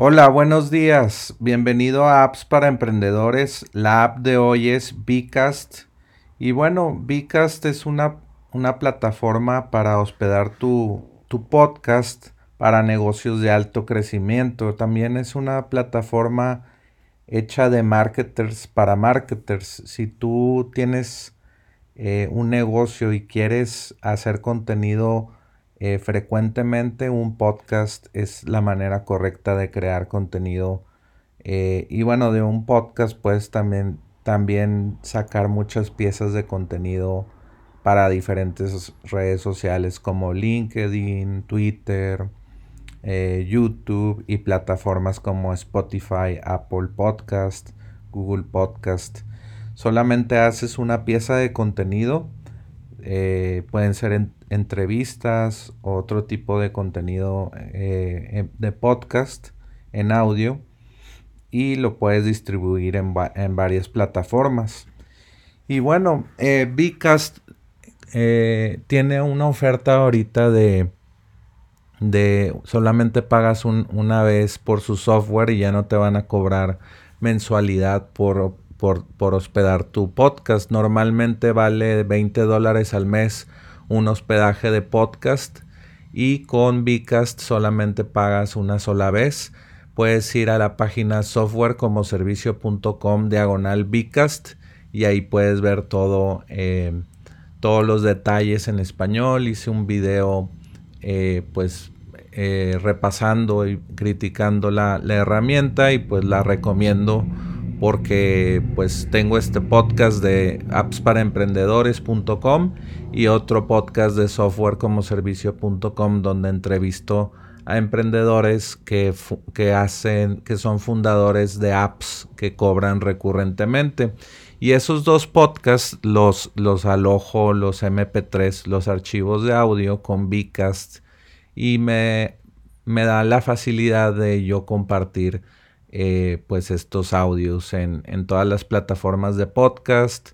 Hola, buenos días. Bienvenido a Apps para Emprendedores. La app de hoy es Bcast. Y bueno, Bcast es una, una plataforma para hospedar tu, tu podcast para negocios de alto crecimiento. También es una plataforma hecha de marketers para marketers. Si tú tienes eh, un negocio y quieres hacer contenido eh, frecuentemente un podcast es la manera correcta de crear contenido. Eh, y bueno, de un podcast puedes también, también sacar muchas piezas de contenido para diferentes redes sociales como LinkedIn, Twitter, eh, YouTube y plataformas como Spotify, Apple Podcast, Google Podcast. Solamente haces una pieza de contenido eh, pueden ser entrevistas o otro tipo de contenido eh, de podcast en audio y lo puedes distribuir en, varias plataformas. Y bueno, eh, Vcast eh, tiene una oferta ahorita de, de solamente pagas una vez por su software y ya no te van a cobrar mensualidad por por, hospedar tu podcast. Normalmente vale 20 dólares al mes un hospedaje de podcast y con Bcast solamente pagas una sola vez. Puedes ir a la página softwarecomoservicio.com diagonal Bcast y ahí puedes ver todo, eh, todos los detalles en español. Hice un video eh, pues eh, repasando y criticando la, la herramienta y pues la recomiendo porque pues tengo este podcast de appsparaemprendedores.com y otro podcast de softwarecomoservicio.com donde entrevisto a emprendedores que, que, hacen, que son fundadores de apps que cobran recurrentemente. Y esos dos podcasts los, los alojo, los MP3, los archivos de audio con Vcast y me, me da la facilidad de yo compartir eh, pues estos audios en, todas las plataformas de podcast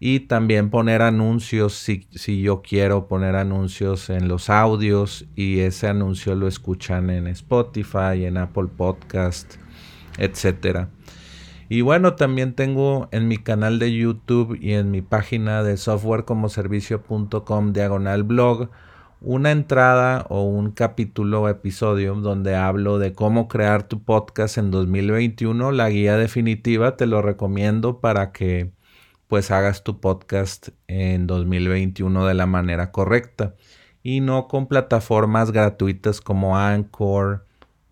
y también poner anuncios si, si, yo quiero poner anuncios en los audios y ese anuncio lo escuchan en Spotify, en Apple Podcast, etcétera. Y bueno, también tengo en mi canal de YouTube y en mi página de softwarecomoservicio.com diagonal blog una entrada o un capítulo o episodio donde hablo de cómo crear tu podcast en 2021. La guía definitiva te lo recomiendo para que pues hagas tu podcast en 2021 de la manera correcta y no con plataformas gratuitas como Anchor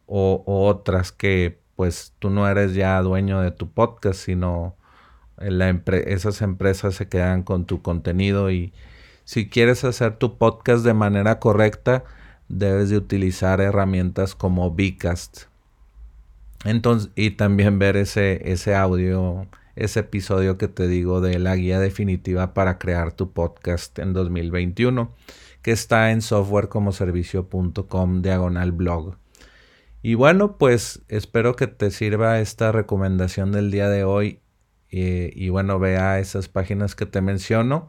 o, otras que pues tú no eres ya dueño de tu podcast, sino esas empresas se quedan con tu contenido y, si quieres hacer tu podcast de manera correcta, debes de utilizar herramientas como Vcast. Entonces, y también ver ese, ese audio, ese episodio que te digo de la guía definitiva para crear tu podcast en 2021, que está en softwarecomoservicio.com diagonal blog. Y bueno, pues espero que te sirva esta recomendación del día de hoy. Eh, y bueno, vea esas páginas que te menciono